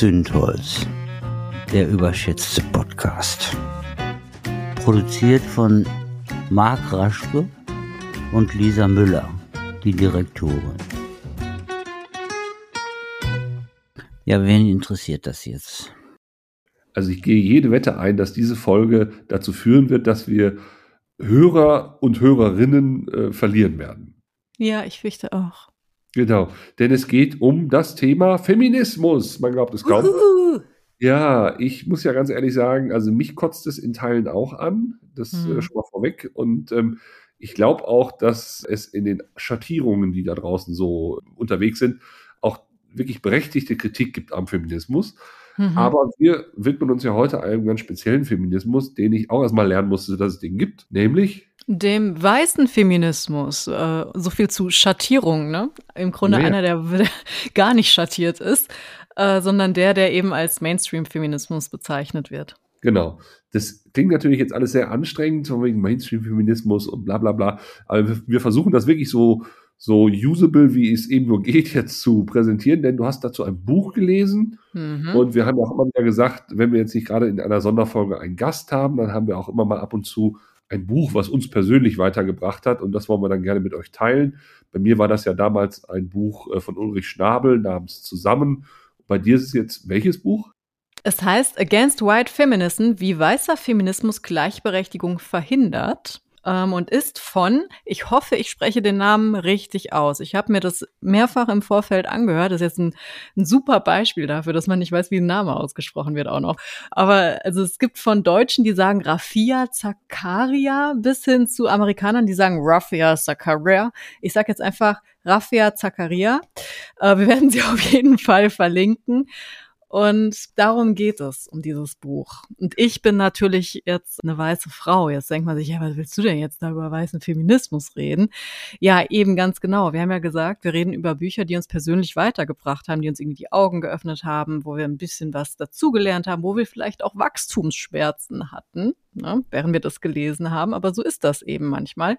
Zündholz, der überschätzte Podcast. Produziert von Marc Raschke und Lisa Müller, die Direktorin. Ja, wen interessiert das jetzt? Also ich gehe jede Wette ein, dass diese Folge dazu führen wird, dass wir Hörer und Hörerinnen äh, verlieren werden. Ja, ich fürchte auch. Genau, denn es geht um das Thema Feminismus. Man glaubt es kaum. Uhuhu. Ja, ich muss ja ganz ehrlich sagen, also mich kotzt es in Teilen auch an. Das äh, hm. schon mal vorweg. Und ähm, ich glaube auch, dass es in den Schattierungen, die da draußen so unterwegs sind, auch wirklich berechtigte Kritik gibt am Feminismus. Mhm. Aber wir widmen uns ja heute einem ganz speziellen Feminismus, den ich auch erstmal lernen musste, dass es den gibt, nämlich dem weißen Feminismus, äh, so viel zu Schattierung, ne? Im Grunde nee. einer, der, der, gar nicht schattiert ist, äh, sondern der, der eben als Mainstream-Feminismus bezeichnet wird. Genau. Das klingt natürlich jetzt alles sehr anstrengend, so wegen Mainstream-Feminismus und bla bla bla. Aber wir versuchen das wirklich so, so usable, wie es eben nur geht, jetzt zu präsentieren, denn du hast dazu ein Buch gelesen mhm. und wir haben auch immer wieder gesagt, wenn wir jetzt nicht gerade in einer Sonderfolge einen Gast haben, dann haben wir auch immer mal ab und zu ein Buch, was uns persönlich weitergebracht hat und das wollen wir dann gerne mit euch teilen. Bei mir war das ja damals ein Buch äh, von Ulrich Schnabel namens Zusammen. Bei dir ist es jetzt welches Buch? Es heißt Against White Feminism, wie weißer Feminismus Gleichberechtigung verhindert ähm, und ist von, ich hoffe, ich spreche den Namen richtig aus. Ich habe mir das mehrfach im Vorfeld angehört. Das ist jetzt ein, ein super Beispiel dafür, dass man nicht weiß, wie ein Name ausgesprochen wird auch noch. Aber also es gibt von Deutschen, die sagen Rafia Zakaria bis hin zu Amerikanern, die sagen Rafia Zakaria. Ich sage jetzt einfach Rafia Zakaria. Äh, wir werden sie auf jeden Fall verlinken. Und darum geht es, um dieses Buch. Und ich bin natürlich jetzt eine weiße Frau. Jetzt denkt man sich, ja, was willst du denn jetzt da über weißen Feminismus reden? Ja, eben ganz genau. Wir haben ja gesagt, wir reden über Bücher, die uns persönlich weitergebracht haben, die uns irgendwie die Augen geöffnet haben, wo wir ein bisschen was dazugelernt haben, wo wir vielleicht auch Wachstumsschmerzen hatten, ne, während wir das gelesen haben. Aber so ist das eben manchmal.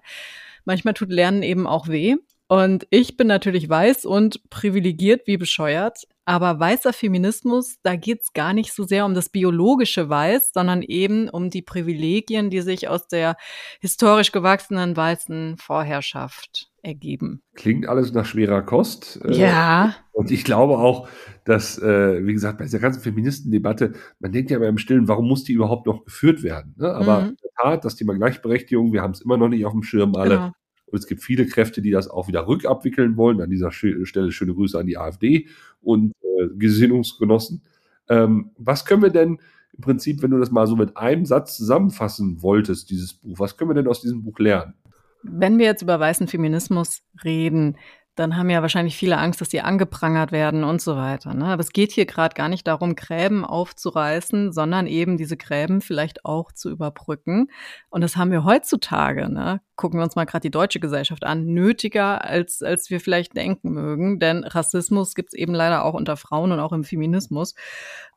Manchmal tut Lernen eben auch weh. Und ich bin natürlich weiß und privilegiert wie bescheuert. Aber weißer Feminismus, da geht's gar nicht so sehr um das biologische Weiß, sondern eben um die Privilegien, die sich aus der historisch gewachsenen weißen Vorherrschaft ergeben. Klingt alles nach schwerer Kost. Äh, ja. Und ich glaube auch, dass, äh, wie gesagt, bei dieser ganzen Feministendebatte, man denkt ja immer im Stillen, warum muss die überhaupt noch geführt werden? Ne? Aber mhm. in der Tat, das Thema Gleichberechtigung, wir haben es immer noch nicht auf dem Schirm alle. Genau. Und es gibt viele Kräfte, die das auch wieder rückabwickeln wollen. An dieser Stelle schöne Grüße an die AfD und äh, Gesinnungsgenossen. Ähm, was können wir denn im Prinzip, wenn du das mal so mit einem Satz zusammenfassen wolltest, dieses Buch, was können wir denn aus diesem Buch lernen? Wenn wir jetzt über weißen Feminismus reden, dann haben ja wahrscheinlich viele Angst, dass die angeprangert werden und so weiter. Ne? Aber es geht hier gerade gar nicht darum, Gräben aufzureißen, sondern eben diese Gräben vielleicht auch zu überbrücken. Und das haben wir heutzutage, ne? gucken wir uns mal gerade die deutsche Gesellschaft an, nötiger, als, als wir vielleicht denken mögen. Denn Rassismus gibt es eben leider auch unter Frauen und auch im Feminismus.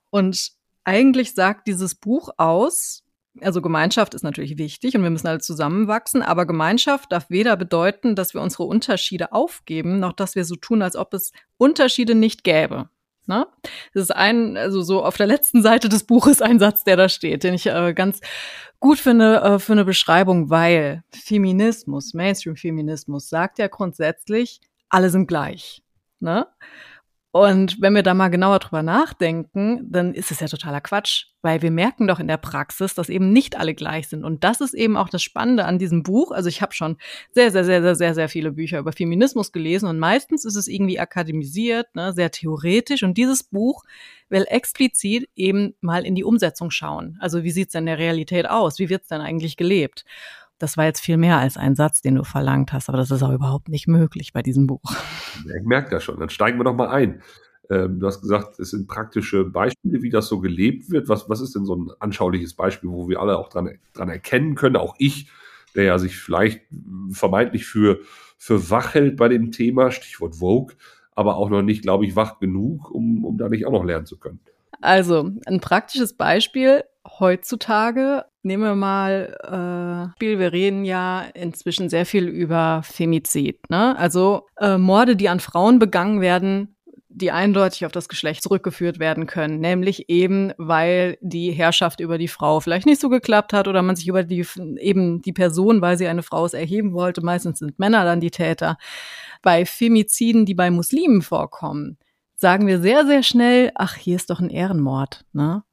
Und eigentlich sagt dieses Buch aus, also Gemeinschaft ist natürlich wichtig und wir müssen alle zusammenwachsen, aber Gemeinschaft darf weder bedeuten, dass wir unsere Unterschiede aufgeben, noch dass wir so tun, als ob es Unterschiede nicht gäbe. Ne? Das ist ein, also so auf der letzten Seite des Buches ein Satz, der da steht, den ich äh, ganz gut finde äh, für eine Beschreibung, weil Feminismus, Mainstream-Feminismus sagt ja grundsätzlich, alle sind gleich. Ne? Und wenn wir da mal genauer drüber nachdenken, dann ist es ja totaler Quatsch, weil wir merken doch in der Praxis, dass eben nicht alle gleich sind. Und das ist eben auch das Spannende an diesem Buch. Also ich habe schon sehr, sehr, sehr, sehr, sehr, sehr viele Bücher über Feminismus gelesen und meistens ist es irgendwie akademisiert, ne, sehr theoretisch. Und dieses Buch will explizit eben mal in die Umsetzung schauen. Also wie sieht's denn in der Realität aus? Wie wird's denn eigentlich gelebt? Das war jetzt viel mehr als ein Satz, den du verlangt hast, aber das ist auch überhaupt nicht möglich bei diesem Buch. Ich merke das schon. Dann steigen wir doch mal ein. Ähm, du hast gesagt, es sind praktische Beispiele, wie das so gelebt wird. Was, was ist denn so ein anschauliches Beispiel, wo wir alle auch dran, dran erkennen können, auch ich, der ja sich vielleicht vermeintlich für, für wach hält bei dem Thema, Stichwort Vogue, aber auch noch nicht, glaube ich, wach genug, um, um da nicht auch noch lernen zu können. Also, ein praktisches Beispiel heutzutage. Nehmen wir mal, äh, wir reden ja inzwischen sehr viel über Femizid. Ne? Also äh, Morde, die an Frauen begangen werden, die eindeutig auf das Geschlecht zurückgeführt werden können, nämlich eben, weil die Herrschaft über die Frau vielleicht nicht so geklappt hat oder man sich über die eben die Person, weil sie eine Frau ist, erheben wollte. Meistens sind Männer dann die Täter. Bei Femiziden, die bei Muslimen vorkommen, sagen wir sehr, sehr schnell, ach, hier ist doch ein Ehrenmord. Ne?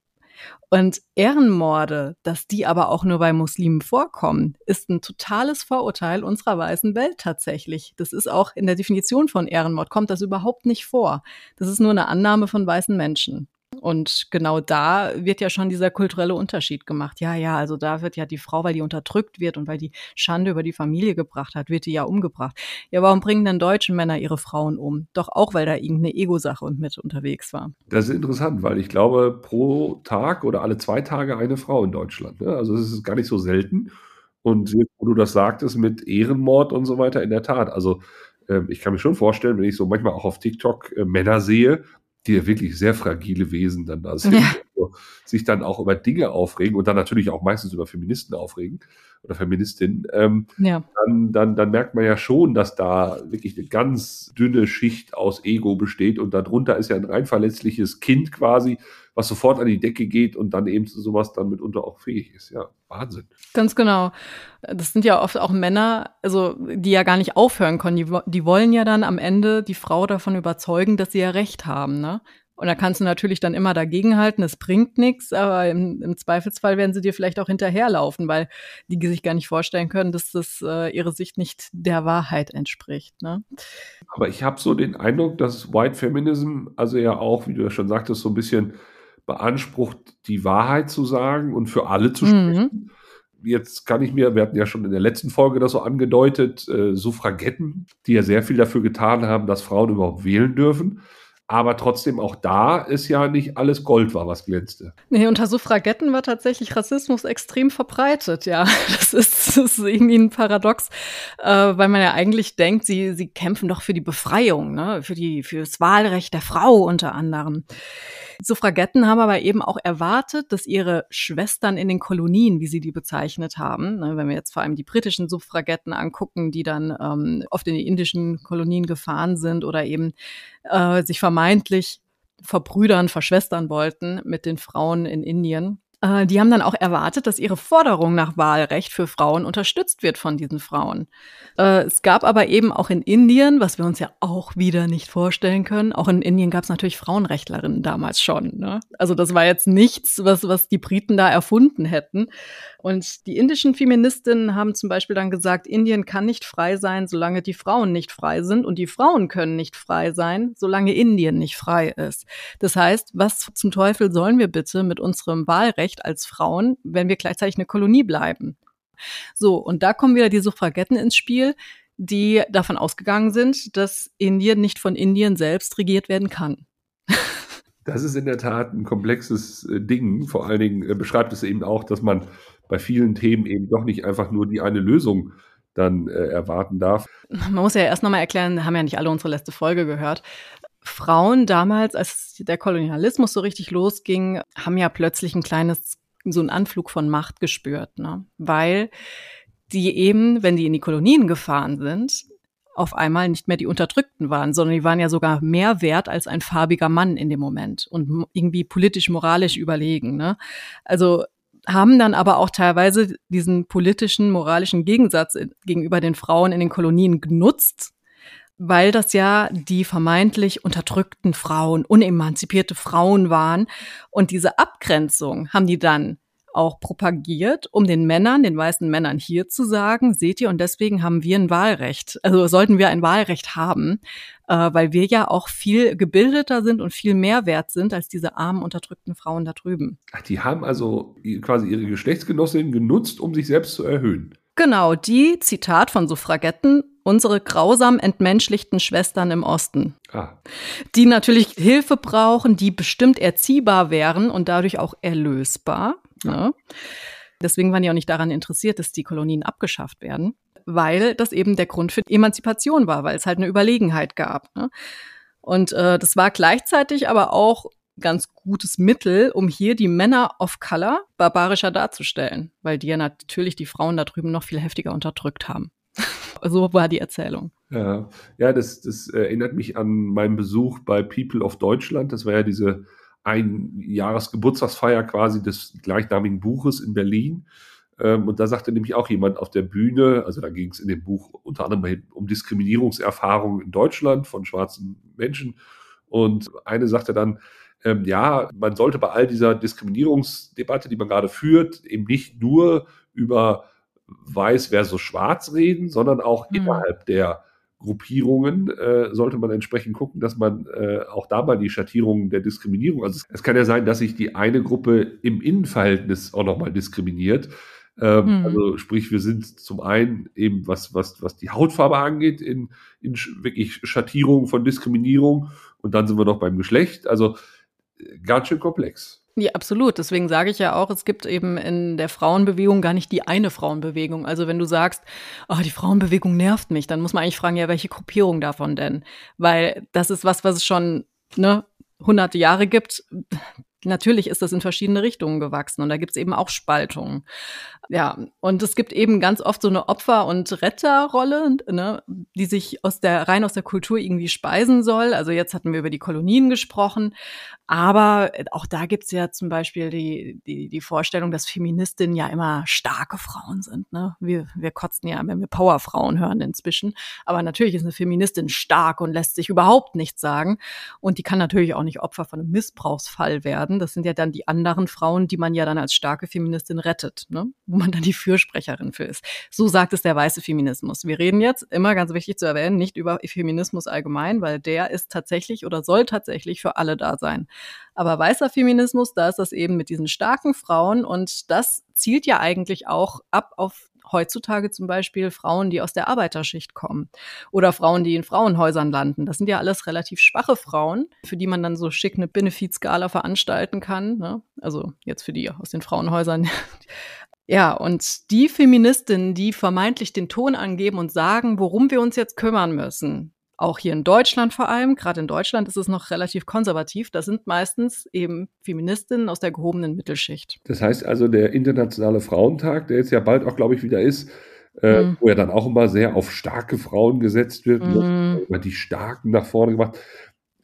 Und Ehrenmorde, dass die aber auch nur bei Muslimen vorkommen, ist ein totales Vorurteil unserer weißen Welt tatsächlich. Das ist auch in der Definition von Ehrenmord, kommt das überhaupt nicht vor. Das ist nur eine Annahme von weißen Menschen. Und genau da wird ja schon dieser kulturelle Unterschied gemacht. Ja, ja, also da wird ja die Frau, weil die unterdrückt wird und weil die Schande über die Familie gebracht hat, wird die ja umgebracht. Ja, warum bringen denn deutsche Männer ihre Frauen um? Doch auch, weil da irgendeine Ego-Sache mit unterwegs war. Das ist interessant, weil ich glaube, pro Tag oder alle zwei Tage eine Frau in Deutschland. Ne? Also es ist gar nicht so selten. Und wo du das sagtest mit Ehrenmord und so weiter, in der Tat. Also ähm, ich kann mir schon vorstellen, wenn ich so manchmal auch auf TikTok äh, Männer sehe, die ja wirklich sehr fragile Wesen dann da sind, ja. also sich dann auch über Dinge aufregen und dann natürlich auch meistens über Feministen aufregen oder Feministinnen, ähm, ja. dann, dann, dann merkt man ja schon, dass da wirklich eine ganz dünne Schicht aus Ego besteht und darunter ist ja ein rein verletzliches Kind quasi, was sofort an die Decke geht und dann eben sowas dann mitunter auch fähig ist. Ja, Wahnsinn. Ganz genau. Das sind ja oft auch Männer, also die ja gar nicht aufhören können. Die, die wollen ja dann am Ende die Frau davon überzeugen, dass sie ja recht haben. Ne? Und da kannst du natürlich dann immer dagegenhalten, es bringt nichts, aber im, im, Zweifelsfall werden sie dir vielleicht auch hinterherlaufen, weil die sich gar nicht vorstellen können, dass das äh, ihre Sicht nicht der Wahrheit entspricht. Ne? Aber ich habe so den Eindruck, dass White Feminism, also ja auch, wie du ja schon sagtest, so ein bisschen beansprucht, die Wahrheit zu sagen und für alle zu sprechen. Mhm. Jetzt kann ich mir, wir hatten ja schon in der letzten Folge das so angedeutet, äh, Suffragetten, die ja sehr viel dafür getan haben, dass Frauen überhaupt wählen dürfen. Aber trotzdem auch da ist ja nicht alles Gold war, was glänzte. Nee, unter Suffragetten war tatsächlich Rassismus extrem verbreitet, ja. Das ist, das ist irgendwie ein Paradox, äh, weil man ja eigentlich denkt, sie, sie kämpfen doch für die Befreiung, ne? für, die, für das Wahlrecht der Frau unter anderem. Suffragetten haben aber eben auch erwartet, dass ihre Schwestern in den Kolonien, wie sie die bezeichnet haben, ne, wenn wir jetzt vor allem die britischen Suffragetten angucken, die dann ähm, oft in die indischen Kolonien gefahren sind oder eben äh, sich vermeintlich verbrüdern, verschwestern wollten mit den Frauen in Indien, äh, die haben dann auch erwartet, dass ihre Forderung nach Wahlrecht für Frauen unterstützt wird von diesen Frauen. Äh, es gab aber eben auch in Indien, was wir uns ja auch wieder nicht vorstellen können, auch in Indien gab es natürlich Frauenrechtlerinnen damals schon. Ne? Also das war jetzt nichts, was, was die Briten da erfunden hätten. Und die indischen Feministinnen haben zum Beispiel dann gesagt, Indien kann nicht frei sein, solange die Frauen nicht frei sind. Und die Frauen können nicht frei sein, solange Indien nicht frei ist. Das heißt, was zum Teufel sollen wir bitte mit unserem Wahlrecht als Frauen, wenn wir gleichzeitig eine Kolonie bleiben? So, und da kommen wieder die Suffragetten ins Spiel, die davon ausgegangen sind, dass Indien nicht von Indien selbst regiert werden kann. Das ist in der Tat ein komplexes äh, Ding. Vor allen Dingen äh, beschreibt es eben auch, dass man bei vielen Themen eben doch nicht einfach nur die eine Lösung dann äh, erwarten darf. Man muss ja erst nochmal erklären, haben ja nicht alle unsere letzte Folge gehört. Frauen damals, als der Kolonialismus so richtig losging, haben ja plötzlich ein kleines, so einen Anflug von Macht gespürt, ne? weil die eben, wenn die in die Kolonien gefahren sind, auf einmal nicht mehr die Unterdrückten waren, sondern die waren ja sogar mehr wert als ein farbiger Mann in dem Moment und irgendwie politisch, moralisch überlegen. Ne? Also haben dann aber auch teilweise diesen politischen, moralischen Gegensatz gegenüber den Frauen in den Kolonien genutzt, weil das ja die vermeintlich unterdrückten Frauen, unemanzipierte Frauen waren. Und diese Abgrenzung haben die dann auch propagiert, um den Männern, den weißen Männern hier zu sagen, seht ihr, und deswegen haben wir ein Wahlrecht. Also sollten wir ein Wahlrecht haben, äh, weil wir ja auch viel gebildeter sind und viel mehr wert sind als diese armen, unterdrückten Frauen da drüben. Ach, die haben also quasi ihre Geschlechtsgenossinnen genutzt, um sich selbst zu erhöhen. Genau, die, Zitat von Suffragetten, unsere grausam entmenschlichten Schwestern im Osten, ah. die natürlich Hilfe brauchen, die bestimmt erziehbar wären und dadurch auch erlösbar. Ne? Deswegen waren die auch nicht daran interessiert, dass die Kolonien abgeschafft werden, weil das eben der Grund für Emanzipation war, weil es halt eine Überlegenheit gab. Ne? Und äh, das war gleichzeitig aber auch ganz gutes Mittel, um hier die Männer of Color barbarischer darzustellen, weil die ja natürlich die Frauen da drüben noch viel heftiger unterdrückt haben. So war die Erzählung. Ja, ja das, das erinnert mich an meinen Besuch bei People of Deutschland. Das war ja diese ein Jahresgeburtstagsfeier quasi des gleichnamigen Buches in Berlin. Ähm, und da sagte nämlich auch jemand auf der Bühne, also da ging es in dem Buch unter anderem um Diskriminierungserfahrungen in Deutschland von schwarzen Menschen. Und eine sagte dann, ähm, ja, man sollte bei all dieser Diskriminierungsdebatte, die man gerade führt, eben nicht nur über weiß versus schwarz reden, sondern auch mhm. innerhalb der Gruppierungen äh, sollte man entsprechend gucken, dass man äh, auch da mal die Schattierungen der Diskriminierung, also es kann ja sein, dass sich die eine Gruppe im Innenverhältnis auch nochmal diskriminiert. Ähm, mhm. Also sprich, wir sind zum einen eben, was, was, was die Hautfarbe angeht, in, in wirklich Schattierungen von Diskriminierung und dann sind wir noch beim Geschlecht. Also äh, ganz schön komplex. Ja, absolut. Deswegen sage ich ja auch, es gibt eben in der Frauenbewegung gar nicht die eine Frauenbewegung. Also wenn du sagst, oh, die Frauenbewegung nervt mich, dann muss man eigentlich fragen, ja, welche Gruppierung davon denn? Weil das ist was, was es schon ne, hunderte Jahre gibt. Natürlich ist das in verschiedene Richtungen gewachsen und da gibt es eben auch Spaltungen. Ja, und es gibt eben ganz oft so eine Opfer- und Retterrolle, ne, die sich aus der, rein aus der Kultur irgendwie speisen soll. Also jetzt hatten wir über die Kolonien gesprochen, aber auch da gibt's ja zum Beispiel die, die, die Vorstellung, dass Feministinnen ja immer starke Frauen sind. Ne? Wir, wir kotzen ja, wenn wir Powerfrauen hören inzwischen. Aber natürlich ist eine Feministin stark und lässt sich überhaupt nichts sagen. Und die kann natürlich auch nicht Opfer von einem Missbrauchsfall werden. Das sind ja dann die anderen Frauen, die man ja dann als starke Feministin rettet. Ne? Wo man dann die Fürsprecherin für ist. So sagt es der weiße Feminismus. Wir reden jetzt, immer ganz wichtig zu erwähnen, nicht über Feminismus allgemein, weil der ist tatsächlich oder soll tatsächlich für alle da sein. Aber weißer Feminismus, da ist das eben mit diesen starken Frauen und das zielt ja eigentlich auch ab auf heutzutage zum Beispiel Frauen, die aus der Arbeiterschicht kommen oder Frauen, die in Frauenhäusern landen. Das sind ja alles relativ schwache Frauen, für die man dann so schick eine Benefizskala veranstalten kann. Ne? Also jetzt für die aus den Frauenhäusern. Ja, und die Feministinnen, die vermeintlich den Ton angeben und sagen, worum wir uns jetzt kümmern müssen, auch hier in Deutschland vor allem, gerade in Deutschland ist es noch relativ konservativ, das sind meistens eben Feministinnen aus der gehobenen Mittelschicht. Das heißt also, der Internationale Frauentag, der jetzt ja bald auch, glaube ich, wieder ist, äh, mhm. wo ja dann auch immer sehr auf starke Frauen gesetzt wird, mhm. immer die Starken nach vorne gemacht,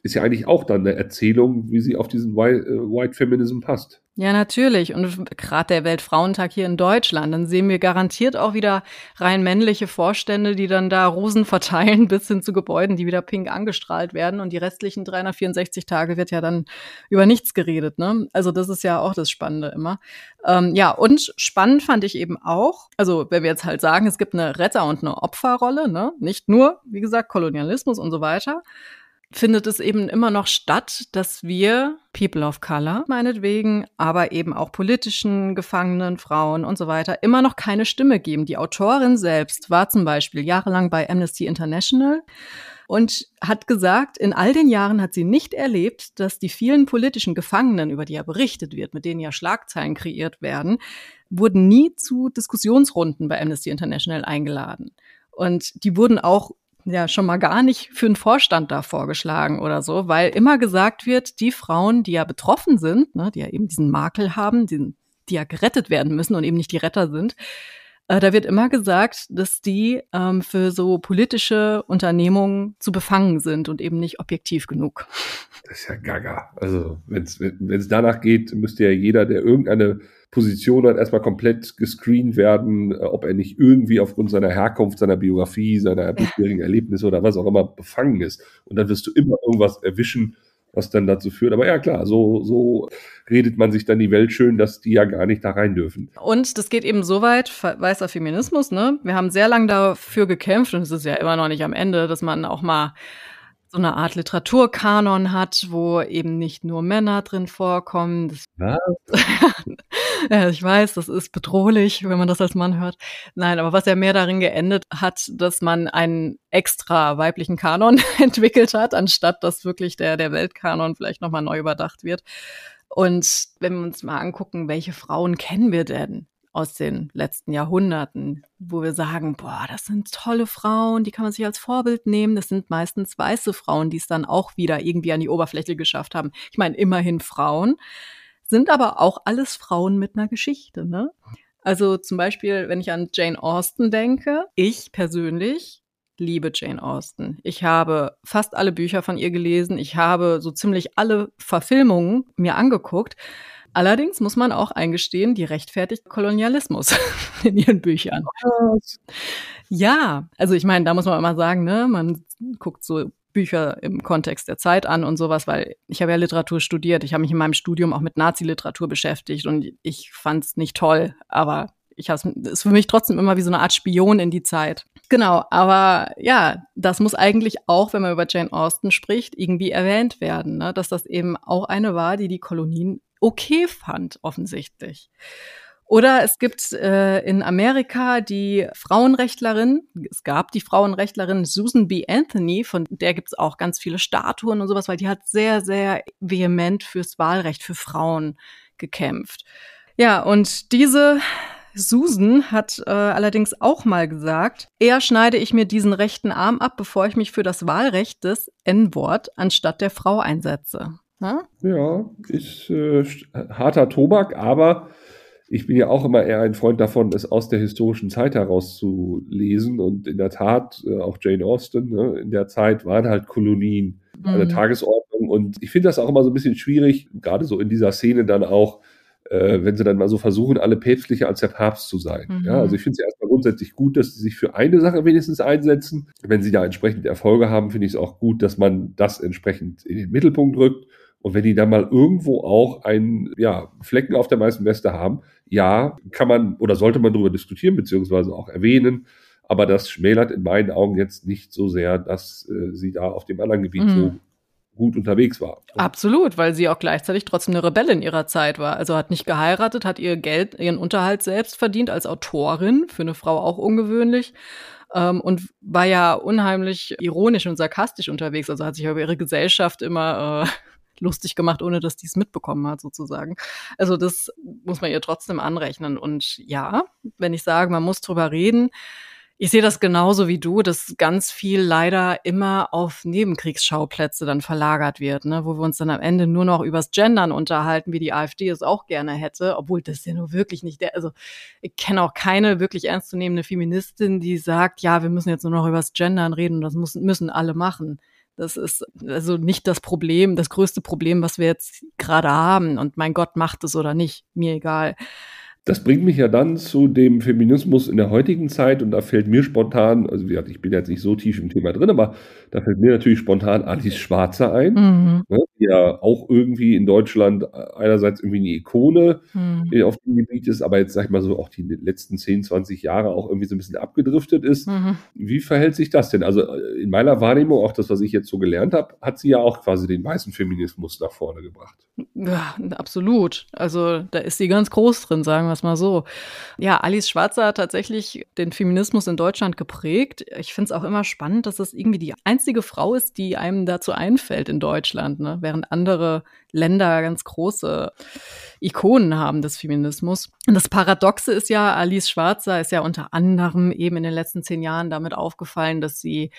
ist ja eigentlich auch dann eine Erzählung, wie sie auf diesen White, äh, White Feminism passt. Ja, natürlich. Und gerade der Weltfrauentag hier in Deutschland, dann sehen wir garantiert auch wieder rein männliche Vorstände, die dann da Rosen verteilen bis hin zu Gebäuden, die wieder pink angestrahlt werden. Und die restlichen 364 Tage wird ja dann über nichts geredet. Ne? Also das ist ja auch das Spannende immer. Ähm, ja, und spannend fand ich eben auch, also wenn wir jetzt halt sagen, es gibt eine Retter- und eine Opferrolle, ne? nicht nur, wie gesagt, Kolonialismus und so weiter, findet es eben immer noch statt, dass wir People of Color meinetwegen, aber eben auch politischen Gefangenen, Frauen und so weiter immer noch keine Stimme geben. Die Autorin selbst war zum Beispiel jahrelang bei Amnesty International und hat gesagt, in all den Jahren hat sie nicht erlebt, dass die vielen politischen Gefangenen, über die ja berichtet wird, mit denen ja Schlagzeilen kreiert werden, wurden nie zu Diskussionsrunden bei Amnesty International eingeladen. Und die wurden auch ja schon mal gar nicht für einen Vorstand da vorgeschlagen oder so, weil immer gesagt wird, die Frauen, die ja betroffen sind, ne, die ja eben diesen Makel haben, die, die ja gerettet werden müssen und eben nicht die Retter sind, äh, da wird immer gesagt, dass die ähm, für so politische Unternehmungen zu befangen sind und eben nicht objektiv genug. Das ist ja gaga. Also wenn es danach geht, müsste ja jeder, der irgendeine Position hat erstmal komplett gescreent werden, äh, ob er nicht irgendwie aufgrund seiner Herkunft, seiner Biografie, seiner bisherigen Erlebnisse oder was auch immer befangen ist. Und dann wirst du immer irgendwas erwischen, was dann dazu führt. Aber ja, klar, so, so redet man sich dann die Welt schön, dass die ja gar nicht da rein dürfen. Und das geht eben so weit, weißer Feminismus, ne? Wir haben sehr lange dafür gekämpft und es ist ja immer noch nicht am Ende, dass man auch mal so eine Art Literaturkanon hat, wo eben nicht nur Männer drin vorkommen. Ja, ich weiß, das ist bedrohlich, wenn man das als Mann hört. Nein, aber was ja mehr darin geendet hat, dass man einen extra weiblichen Kanon entwickelt hat, anstatt dass wirklich der, der Weltkanon vielleicht nochmal neu überdacht wird. Und wenn wir uns mal angucken, welche Frauen kennen wir denn? Aus den letzten Jahrhunderten, wo wir sagen, boah, das sind tolle Frauen, die kann man sich als Vorbild nehmen. Das sind meistens weiße Frauen, die es dann auch wieder irgendwie an die Oberfläche geschafft haben. Ich meine, immerhin Frauen, sind aber auch alles Frauen mit einer Geschichte, ne? Also zum Beispiel, wenn ich an Jane Austen denke, ich persönlich liebe Jane Austen. Ich habe fast alle Bücher von ihr gelesen. Ich habe so ziemlich alle Verfilmungen mir angeguckt. Allerdings muss man auch eingestehen, die rechtfertigt Kolonialismus in ihren Büchern. Ja, also ich meine, da muss man immer sagen, ne, man guckt so Bücher im Kontext der Zeit an und sowas, weil ich habe ja Literatur studiert. Ich habe mich in meinem Studium auch mit Nazi-Literatur beschäftigt und ich fand es nicht toll, aber ich habe es ist für mich trotzdem immer wie so eine Art Spion in die Zeit. Genau, aber ja, das muss eigentlich auch, wenn man über Jane Austen spricht, irgendwie erwähnt werden, ne? dass das eben auch eine war, die die Kolonien okay fand, offensichtlich. Oder es gibt äh, in Amerika die Frauenrechtlerin, es gab die Frauenrechtlerin Susan B. Anthony, von der gibt es auch ganz viele Statuen und sowas, weil die hat sehr, sehr vehement fürs Wahlrecht für Frauen gekämpft. Ja, und diese Susan hat äh, allerdings auch mal gesagt, eher schneide ich mir diesen rechten Arm ab, bevor ich mich für das Wahlrecht des N-Wort anstatt der Frau einsetze. Na? Ja, ist äh, harter Tobak, aber ich bin ja auch immer eher ein Freund davon, es aus der historischen Zeit heraus zu lesen. Und in der Tat, äh, auch Jane Austen, ne, in der Zeit waren halt Kolonien mhm. eine Tagesordnung. Und ich finde das auch immer so ein bisschen schwierig, gerade so in dieser Szene dann auch, äh, wenn sie dann mal so versuchen, alle päpstlicher als der Papst zu sein. Mhm. Ja, also ich finde es ja erstmal grundsätzlich gut, dass sie sich für eine Sache wenigstens einsetzen. Wenn sie da entsprechend Erfolge haben, finde ich es auch gut, dass man das entsprechend in den Mittelpunkt rückt. Und wenn die dann mal irgendwo auch einen ja, Flecken auf der meisten Weste haben, ja, kann man oder sollte man darüber diskutieren, beziehungsweise auch erwähnen. Aber das schmälert in meinen Augen jetzt nicht so sehr, dass äh, sie da auf dem anderen Gebiet mhm. so gut unterwegs war. Absolut, weil sie auch gleichzeitig trotzdem eine Rebellin ihrer Zeit war. Also hat nicht geheiratet, hat ihr Geld, ihren Unterhalt selbst verdient als Autorin, für eine Frau auch ungewöhnlich. Ähm, und war ja unheimlich ironisch und sarkastisch unterwegs. Also hat sich über ihre Gesellschaft immer äh, lustig gemacht, ohne dass die es mitbekommen hat, sozusagen. Also das muss man ihr trotzdem anrechnen. Und ja, wenn ich sage, man muss drüber reden, ich sehe das genauso wie du, dass ganz viel leider immer auf Nebenkriegsschauplätze dann verlagert wird, ne? wo wir uns dann am Ende nur noch übers Gendern unterhalten, wie die AfD es auch gerne hätte, obwohl das ja nur wirklich nicht der, also ich kenne auch keine wirklich ernstzunehmende Feministin, die sagt, ja, wir müssen jetzt nur noch übers Gendern reden und das müssen, müssen alle machen. Das ist also nicht das Problem, das größte Problem, was wir jetzt gerade haben. Und mein Gott, macht es oder nicht, mir egal. Das bringt mich ja dann zu dem Feminismus in der heutigen Zeit und da fällt mir spontan, also wie gesagt, ich bin jetzt nicht so tief im Thema drin, aber da fällt mir natürlich spontan Alice Schwarzer ein, mhm. ne, die ja auch irgendwie in Deutschland einerseits irgendwie eine Ikone mhm. auf dem Gebiet ist, aber jetzt sag ich mal so auch die letzten 10, 20 Jahre auch irgendwie so ein bisschen abgedriftet ist. Mhm. Wie verhält sich das denn? Also äh, in meiner Wahrnehmung, auch das, was ich jetzt so gelernt habe, hat sie ja auch quasi den weißen Feminismus nach vorne gebracht. Ja, absolut. Also da ist sie ganz groß drin, sagen wir es mal so. Ja, Alice Schwarzer hat tatsächlich den Feminismus in Deutschland geprägt. Ich finde es auch immer spannend, dass es irgendwie die einzige Frau ist, die einem dazu einfällt in Deutschland, ne? während andere Länder ganz große Ikonen haben des Feminismus. Und das Paradoxe ist ja, Alice Schwarzer ist ja unter anderem eben in den letzten zehn Jahren damit aufgefallen, dass sie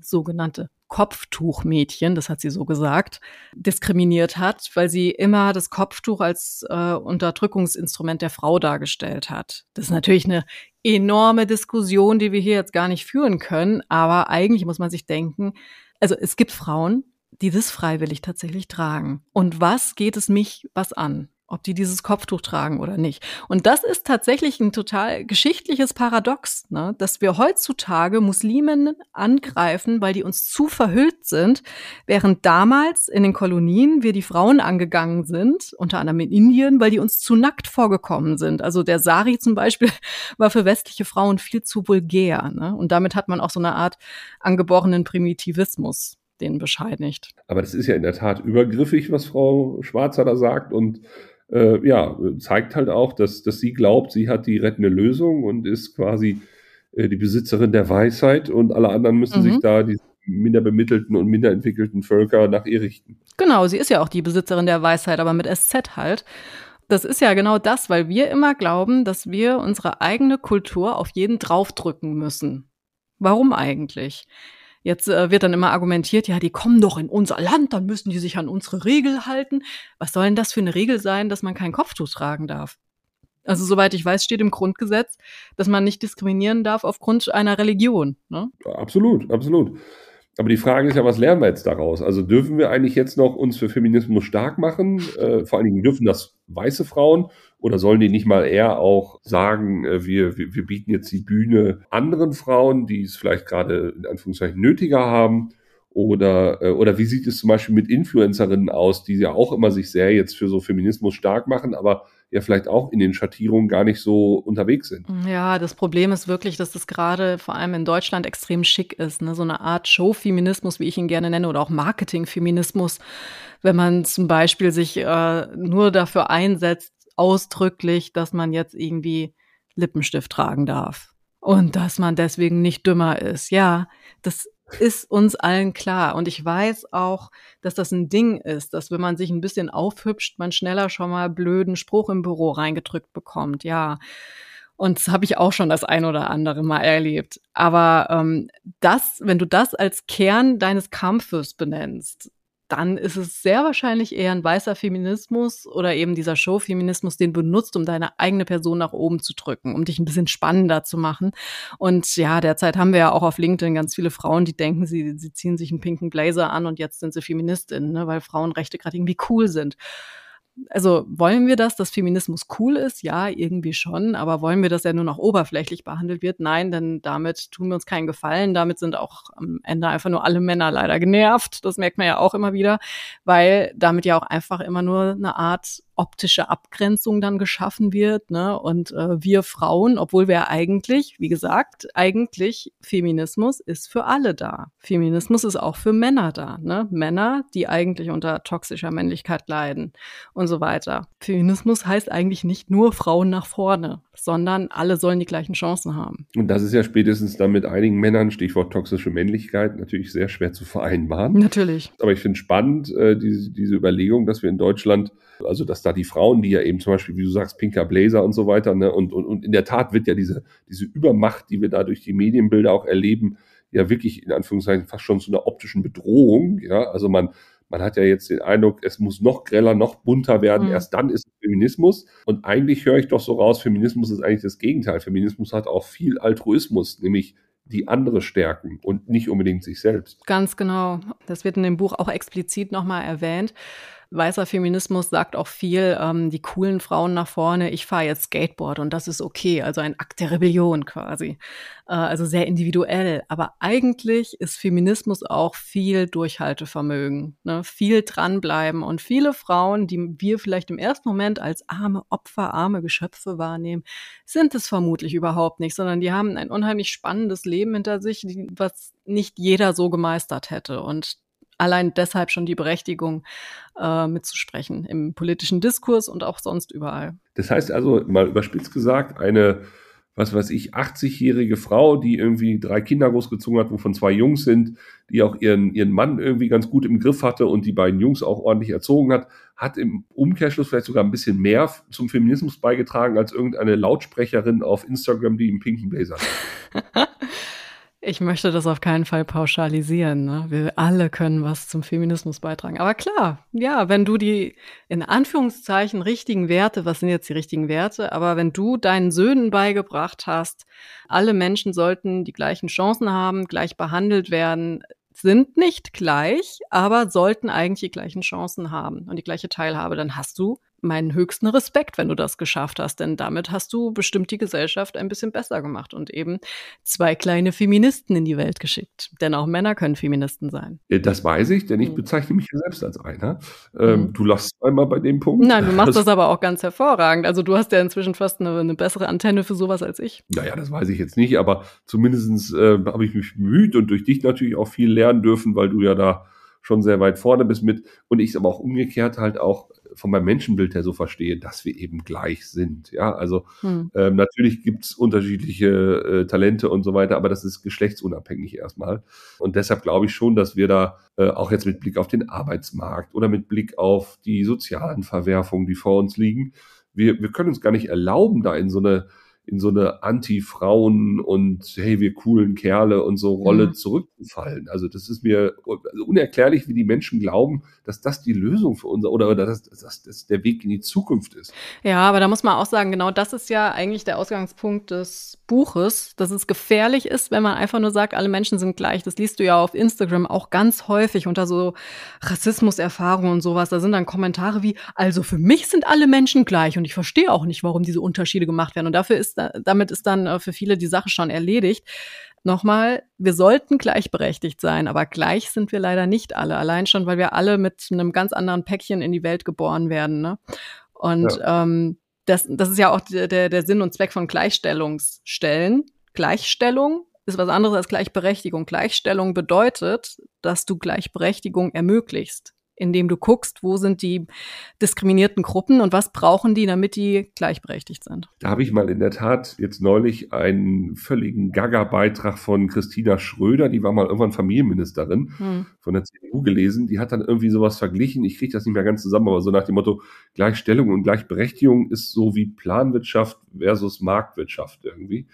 sogenannte Kopftuchmädchen, das hat sie so gesagt, diskriminiert hat, weil sie immer das Kopftuch als äh, Unterdrückungsinstrument der Frau dargestellt hat. Das ist natürlich eine enorme Diskussion, die wir hier jetzt gar nicht führen können, aber eigentlich muss man sich denken, also es gibt Frauen, die das freiwillig tatsächlich tragen. Und was geht es mich was an? Ob die dieses Kopftuch tragen oder nicht. Und das ist tatsächlich ein total geschichtliches Paradox, ne? dass wir heutzutage Musliminnen angreifen, weil die uns zu verhüllt sind, während damals in den Kolonien wir die Frauen angegangen sind, unter anderem in Indien, weil die uns zu nackt vorgekommen sind. Also der Sari zum Beispiel war für westliche Frauen viel zu vulgär. Ne? Und damit hat man auch so eine Art angeborenen Primitivismus den bescheinigt. Aber das ist ja in der Tat übergriffig, was Frau Schwarzer da sagt und äh, ja, zeigt halt auch, dass, dass sie glaubt, sie hat die rettende Lösung und ist quasi äh, die Besitzerin der Weisheit und alle anderen müssen mhm. sich da die minder bemittelten und minder entwickelten Völker nach ihr richten. Genau, sie ist ja auch die Besitzerin der Weisheit, aber mit SZ halt. Das ist ja genau das, weil wir immer glauben, dass wir unsere eigene Kultur auf jeden draufdrücken müssen. Warum eigentlich? Jetzt äh, wird dann immer argumentiert, ja, die kommen doch in unser Land, dann müssen die sich an unsere Regel halten. Was soll denn das für eine Regel sein, dass man kein Kopftuch tragen darf? Also soweit ich weiß, steht im Grundgesetz, dass man nicht diskriminieren darf aufgrund einer Religion. Ne? Absolut, absolut. Aber die Frage ist ja, was lernen wir jetzt daraus? Also dürfen wir eigentlich jetzt noch uns für Feminismus stark machen? Äh, vor allen Dingen dürfen das weiße Frauen oder sollen die nicht mal eher auch sagen, äh, wir, wir, wir bieten jetzt die Bühne anderen Frauen, die es vielleicht gerade in Anführungszeichen nötiger haben? Oder, äh, oder wie sieht es zum Beispiel mit Influencerinnen aus, die ja auch immer sich sehr jetzt für so Feminismus stark machen, aber ja vielleicht auch in den Schattierungen gar nicht so unterwegs sind. Ja, das Problem ist wirklich, dass das gerade vor allem in Deutschland extrem schick ist. Ne? So eine Art Showfeminismus, wie ich ihn gerne nenne, oder auch Marketingfeminismus, wenn man zum Beispiel sich äh, nur dafür einsetzt, ausdrücklich, dass man jetzt irgendwie Lippenstift tragen darf. Und dass man deswegen nicht dümmer ist. Ja, das ist uns allen klar. Und ich weiß auch, dass das ein Ding ist, dass wenn man sich ein bisschen aufhübscht, man schneller schon mal blöden Spruch im Büro reingedrückt bekommt. Ja. Und das habe ich auch schon das ein oder andere Mal erlebt. Aber ähm, das, wenn du das als Kern deines Kampfes benennst, dann ist es sehr wahrscheinlich eher ein weißer Feminismus oder eben dieser Show-Feminismus, den benutzt, um deine eigene Person nach oben zu drücken, um dich ein bisschen spannender zu machen. Und ja, derzeit haben wir ja auch auf LinkedIn ganz viele Frauen, die denken, sie, sie ziehen sich einen pinken Blazer an und jetzt sind sie Feministinnen, ne, weil Frauenrechte gerade irgendwie cool sind also wollen wir das, dass Feminismus cool ist? Ja, irgendwie schon. Aber wollen wir, dass er nur noch oberflächlich behandelt wird? Nein, denn damit tun wir uns keinen Gefallen. Damit sind auch am Ende einfach nur alle Männer leider genervt. Das merkt man ja auch immer wieder, weil damit ja auch einfach immer nur eine Art optische Abgrenzung dann geschaffen wird. Ne? Und äh, wir Frauen, obwohl wir eigentlich, wie gesagt, eigentlich Feminismus ist für alle da. Feminismus ist auch für Männer da. Ne? Männer, die eigentlich unter toxischer Männlichkeit leiden und so weiter. Feminismus heißt eigentlich nicht nur Frauen nach vorne, sondern alle sollen die gleichen Chancen haben. Und das ist ja spätestens dann mit einigen Männern, Stichwort toxische Männlichkeit, natürlich sehr schwer zu vereinbaren. Natürlich. Aber ich finde spannend, äh, diese, diese Überlegung, dass wir in Deutschland also, dass da die Frauen, die ja eben zum Beispiel, wie du sagst, pinker Blazer und so weiter, ne, und, und, und in der Tat wird ja diese, diese Übermacht, die wir da durch die Medienbilder auch erleben, ja wirklich in Anführungszeichen fast schon zu einer optischen Bedrohung. Ja, also man, man hat ja jetzt den Eindruck, es muss noch greller, noch bunter werden. Mhm. Erst dann ist es Feminismus. Und eigentlich höre ich doch so raus, Feminismus ist eigentlich das Gegenteil. Feminismus hat auch viel Altruismus, nämlich die andere stärken und nicht unbedingt sich selbst. Ganz genau. Das wird in dem Buch auch explizit nochmal erwähnt weißer Feminismus sagt auch viel, ähm, die coolen Frauen nach vorne, ich fahre jetzt Skateboard und das ist okay, also ein Akt der Rebellion quasi. Äh, also sehr individuell. Aber eigentlich ist Feminismus auch viel Durchhaltevermögen, ne? viel dranbleiben. Und viele Frauen, die wir vielleicht im ersten Moment als arme Opfer, arme Geschöpfe wahrnehmen, sind es vermutlich überhaupt nicht, sondern die haben ein unheimlich spannendes Leben hinter sich, was nicht jeder so gemeistert hätte. Und allein deshalb schon die Berechtigung, äh, mitzusprechen im politischen Diskurs und auch sonst überall. Das heißt also, mal überspitzt gesagt, eine, was weiß ich, 80-jährige Frau, die irgendwie drei Kinder großgezogen hat, wovon zwei Jungs sind, die auch ihren, ihren Mann irgendwie ganz gut im Griff hatte und die beiden Jungs auch ordentlich erzogen hat, hat im Umkehrschluss vielleicht sogar ein bisschen mehr zum Feminismus beigetragen als irgendeine Lautsprecherin auf Instagram, die im pinken Blazer hat. Ich möchte das auf keinen Fall pauschalisieren. Ne? Wir alle können was zum Feminismus beitragen. Aber klar, ja, wenn du die in Anführungszeichen richtigen Werte, was sind jetzt die richtigen Werte, aber wenn du deinen Söhnen beigebracht hast, alle Menschen sollten die gleichen Chancen haben, gleich behandelt werden, sind nicht gleich, aber sollten eigentlich die gleichen Chancen haben und die gleiche Teilhabe, dann hast du meinen höchsten Respekt, wenn du das geschafft hast, denn damit hast du bestimmt die Gesellschaft ein bisschen besser gemacht und eben zwei kleine Feministen in die Welt geschickt. Denn auch Männer können Feministen sein. Das weiß ich, denn ich hm. bezeichne mich ja selbst als einer. Ähm, mhm. Du lachst einmal bei dem Punkt. Nein, du machst das aber auch ganz hervorragend. Also du hast ja inzwischen fast eine, eine bessere Antenne für sowas als ich. Naja, das weiß ich jetzt nicht, aber zumindest äh, habe ich mich bemüht und durch dich natürlich auch viel lernen dürfen, weil du ja da schon sehr weit vorne bist mit und ich es aber auch umgekehrt halt auch von meinem Menschenbild her so verstehe, dass wir eben gleich sind. Ja, also hm. ähm, natürlich gibt's unterschiedliche äh, Talente und so weiter, aber das ist geschlechtsunabhängig erstmal. Und deshalb glaube ich schon, dass wir da äh, auch jetzt mit Blick auf den Arbeitsmarkt oder mit Blick auf die sozialen Verwerfungen, die vor uns liegen, wir, wir können uns gar nicht erlauben, da in so eine in so eine Anti-Frauen und hey, wir coolen Kerle und so Rolle mhm. zurückzufallen. Also das ist mir unerklärlich, wie die Menschen glauben, dass das die Lösung für unser oder, oder dass, dass das der Weg in die Zukunft ist. Ja, aber da muss man auch sagen, genau das ist ja eigentlich der Ausgangspunkt des Buches, dass es gefährlich ist, wenn man einfach nur sagt, alle Menschen sind gleich. Das liest du ja auf Instagram auch ganz häufig unter so Rassismuserfahrungen und sowas. Da sind dann Kommentare wie, also für mich sind alle Menschen gleich und ich verstehe auch nicht, warum diese Unterschiede gemacht werden. Und dafür ist, damit ist dann äh, für viele die Sache schon erledigt. Nochmal, wir sollten gleichberechtigt sein, aber gleich sind wir leider nicht alle. Allein schon, weil wir alle mit einem ganz anderen Päckchen in die Welt geboren werden. Ne? Und ja. ähm, das, das ist ja auch der, der Sinn und Zweck von Gleichstellungsstellen. Gleichstellung ist was anderes als Gleichberechtigung. Gleichstellung bedeutet, dass du Gleichberechtigung ermöglicht indem du guckst, wo sind die diskriminierten Gruppen und was brauchen die, damit die gleichberechtigt sind. Da habe ich mal in der Tat jetzt neulich einen völligen Gaga-Beitrag von Christina Schröder, die war mal irgendwann Familienministerin hm. von der CDU gelesen, die hat dann irgendwie sowas verglichen, ich kriege das nicht mehr ganz zusammen, aber so nach dem Motto, Gleichstellung und Gleichberechtigung ist so wie Planwirtschaft versus Marktwirtschaft irgendwie.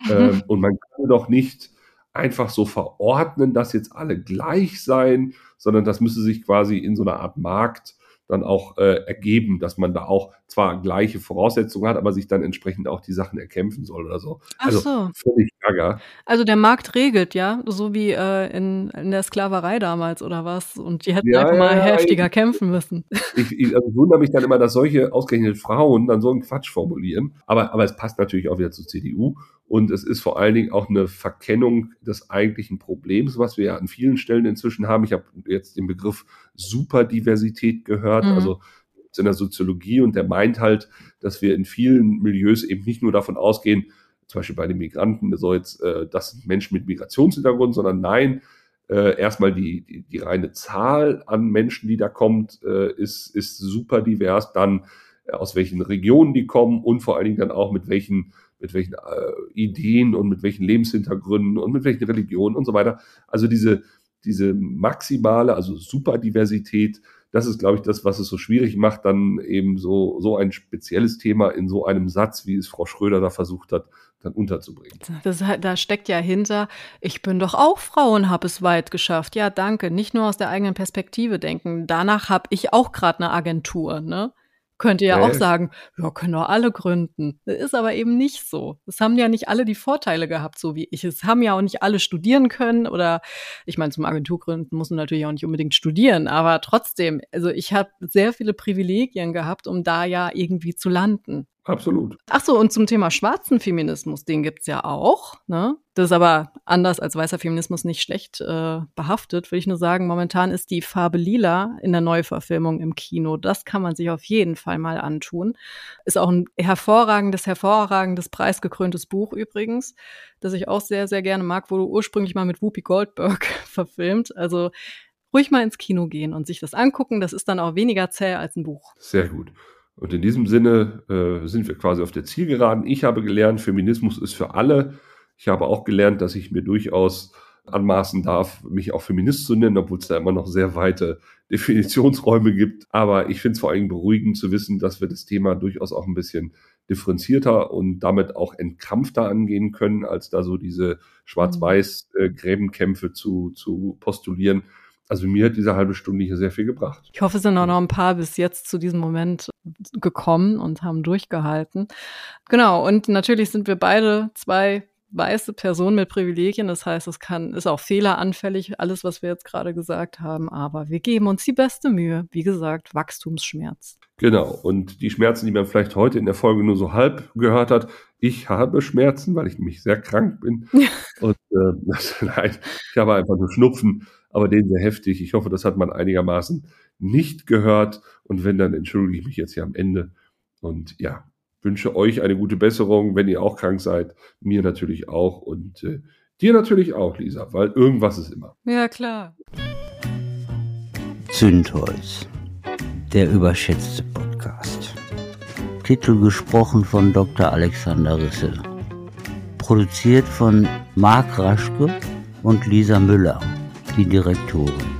ähm, und man kann doch nicht einfach so verordnen, dass jetzt alle gleich sein, sondern das müsste sich quasi in so einer Art Markt dann auch äh, ergeben, dass man da auch zwar gleiche Voraussetzungen hat, aber sich dann entsprechend auch die Sachen erkämpfen soll oder so. Ach also so. völlig gaga. Also der Markt regelt, ja, so wie äh, in, in der Sklaverei damals oder was. Und die hätten ja, einfach mal ja, heftiger ich, kämpfen müssen. Ich, ich also wundere mich dann immer, dass solche ausgerechnet Frauen dann so einen Quatsch formulieren. Aber, aber es passt natürlich auch wieder zur CDU. Und es ist vor allen Dingen auch eine Verkennung des eigentlichen Problems, was wir ja an vielen Stellen inzwischen haben. Ich habe jetzt den Begriff Superdiversität gehört, mhm. also in der Soziologie und der meint halt, dass wir in vielen Milieus eben nicht nur davon ausgehen, zum Beispiel bei den Migranten, so jetzt, äh, das sind Menschen mit Migrationshintergrund, sondern nein, äh, erstmal die, die, die reine Zahl an Menschen, die da kommt, äh, ist, ist super divers, dann äh, aus welchen Regionen die kommen und vor allen Dingen dann auch mit welchen mit welchen äh, Ideen und mit welchen Lebenshintergründen und mit welchen Religionen und so weiter. Also diese, diese maximale, also Superdiversität, das ist, glaube ich, das, was es so schwierig macht, dann eben so, so ein spezielles Thema in so einem Satz, wie es Frau Schröder da versucht hat, dann unterzubringen. Das, da steckt ja hinter, ich bin doch auch Frau und habe es weit geschafft. Ja, danke. Nicht nur aus der eigenen Perspektive denken. Danach habe ich auch gerade eine Agentur, ne? Könnte ja auch sagen, ja, können doch alle gründen. Das ist aber eben nicht so. Es haben ja nicht alle die Vorteile gehabt, so wie ich. Es haben ja auch nicht alle studieren können oder ich meine, zum Agenturgründen muss man natürlich auch nicht unbedingt studieren, aber trotzdem, also ich habe sehr viele Privilegien gehabt, um da ja irgendwie zu landen. Absolut. Ach so, und zum Thema schwarzen Feminismus, den gibt's ja auch. Ne? Das ist aber anders als weißer Feminismus nicht schlecht äh, behaftet, würde ich nur sagen. Momentan ist die Farbe Lila in der Neuverfilmung im Kino. Das kann man sich auf jeden Fall mal antun. Ist auch ein hervorragendes, hervorragendes, preisgekröntes Buch übrigens, das ich auch sehr, sehr gerne mag, wurde ursprünglich mal mit Whoopi Goldberg verfilmt. Also ruhig mal ins Kino gehen und sich das angucken. Das ist dann auch weniger zäh als ein Buch. Sehr gut. Und in diesem Sinne äh, sind wir quasi auf der Zielgeraden. Ich habe gelernt, Feminismus ist für alle. Ich habe auch gelernt, dass ich mir durchaus anmaßen darf, mich auch Feminist zu nennen, obwohl es da immer noch sehr weite Definitionsräume gibt. Aber ich finde es vor allem beruhigend zu wissen, dass wir das Thema durchaus auch ein bisschen differenzierter und damit auch entkrampfter angehen können, als da so diese Schwarz-Weiß-Gräbenkämpfe zu, zu postulieren. Also mir hat diese halbe Stunde hier sehr viel gebracht. Ich hoffe, es sind auch noch ein paar bis jetzt zu diesem Moment gekommen und haben durchgehalten. Genau, und natürlich sind wir beide zwei weiße Personen mit Privilegien. Das heißt, es kann, ist auch fehleranfällig, alles, was wir jetzt gerade gesagt haben. Aber wir geben uns die beste Mühe. Wie gesagt, Wachstumsschmerz. Genau. Und die Schmerzen, die man vielleicht heute in der Folge nur so halb gehört hat, ich habe Schmerzen, weil ich nämlich sehr krank bin. und äh, nein, ich habe einfach nur Schnupfen aber den sehr heftig. Ich hoffe, das hat man einigermaßen nicht gehört. Und wenn, dann entschuldige ich mich jetzt hier am Ende. Und ja, wünsche euch eine gute Besserung, wenn ihr auch krank seid. Mir natürlich auch. Und äh, dir natürlich auch, Lisa, weil irgendwas ist immer. Ja, klar. Zündholz, der überschätzte Podcast. Titel gesprochen von Dr. Alexander Risse. Produziert von Marc Raschke und Lisa Müller die Direktorin.